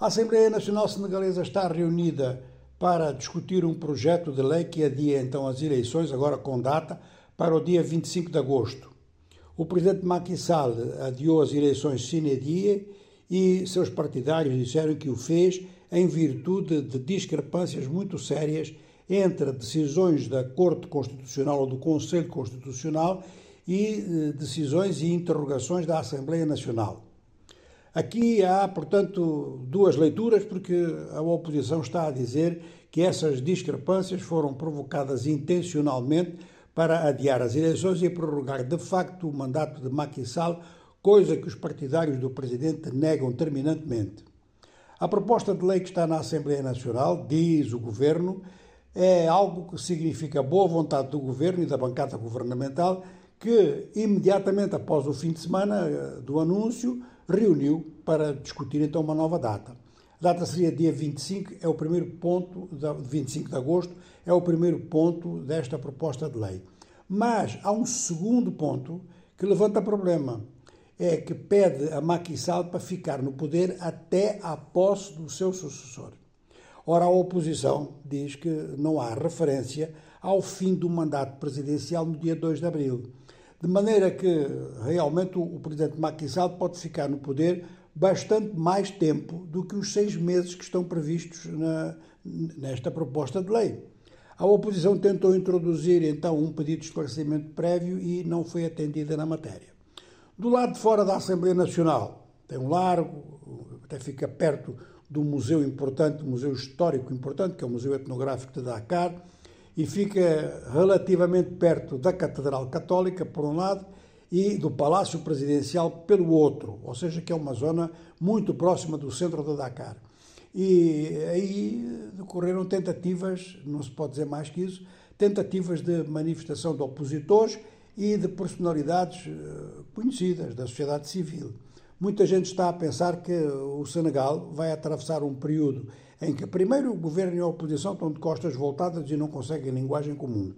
A Assembleia Nacional Senegalesa está reunida para discutir um projeto de lei que adia então as eleições, agora com data, para o dia 25 de agosto. O presidente Macky Sall adiou as eleições sine die e seus partidários disseram que o fez em virtude de discrepâncias muito sérias entre decisões da Corte Constitucional ou do Conselho Constitucional e eh, decisões e interrogações da Assembleia Nacional. Aqui há, portanto, duas leituras, porque a oposição está a dizer que essas discrepâncias foram provocadas intencionalmente para adiar as eleições e prorrogar de facto o mandato de Macky Sall, coisa que os partidários do presidente negam terminantemente. A proposta de lei que está na Assembleia Nacional, diz o governo, é algo que significa boa vontade do governo e da bancada governamental que, imediatamente após o fim de semana eh, do anúncio, reuniu para discutir então uma nova data. A data seria dia 25, é o primeiro ponto, 25 de agosto, é o primeiro ponto desta proposta de lei. Mas há um segundo ponto que levanta problema. É que pede a Macky para ficar no poder até a posse do seu sucessor. Ora, a oposição diz que não há referência ao fim do mandato presidencial no dia 2 de abril. De maneira que realmente o, presidente Macky Sall pode ficar no poder bastante mais tempo do que os seis meses que estão previstos na, nesta proposta de lei. A oposição tentou introduzir então um pedido de esclarecimento prévio e não foi atendida na matéria. Do lado de fora da Assembleia Nacional, tem um largo, até fica perto do museu importante, museu histórico importante, que é o Museu Etnográfico de Dakar, e fica relativamente perto da Catedral Católica, por um lado, e do Palácio Presidencial pelo outro, ou seja, que é uma zona muito próxima do centro de Dakar. E aí decorreram tentativas, não se pode dizer mais que isso, tentativas de manifestação de opositores e de personalidades eh, conhecidas da sociedade civil. Muita gente está a pensar que o Senegal vai atravessar um período em que, primeiro, o governo e a oposição estão de costas voltadas e não conseguem linguagem comum.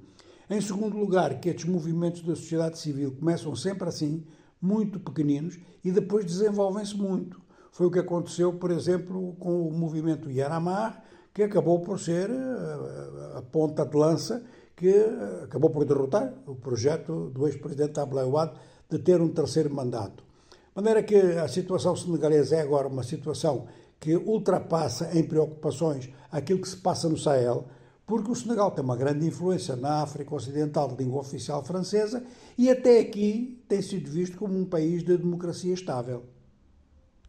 Em segundo lugar, que estes movimentos da sociedade civil começam sempre assim, muito pequeninos, e depois desenvolvem-se muito. Foi o que aconteceu, por exemplo, com o movimento Yaramar, que acabou por ser eh, a ponta de lança que eh, acabou por derrotar o projeto do ex-presidente Abdoulaye Wade de ter um terceiro mandato. De maneira que a situação senegalesa é agora uma situação que ultrapassa em preocupações aquilo que se passa no Sahel, porque o Senegal tem uma grande influência na África Ocidental de língua oficial francesa e até aqui tem sido visto como um país de democracia estável.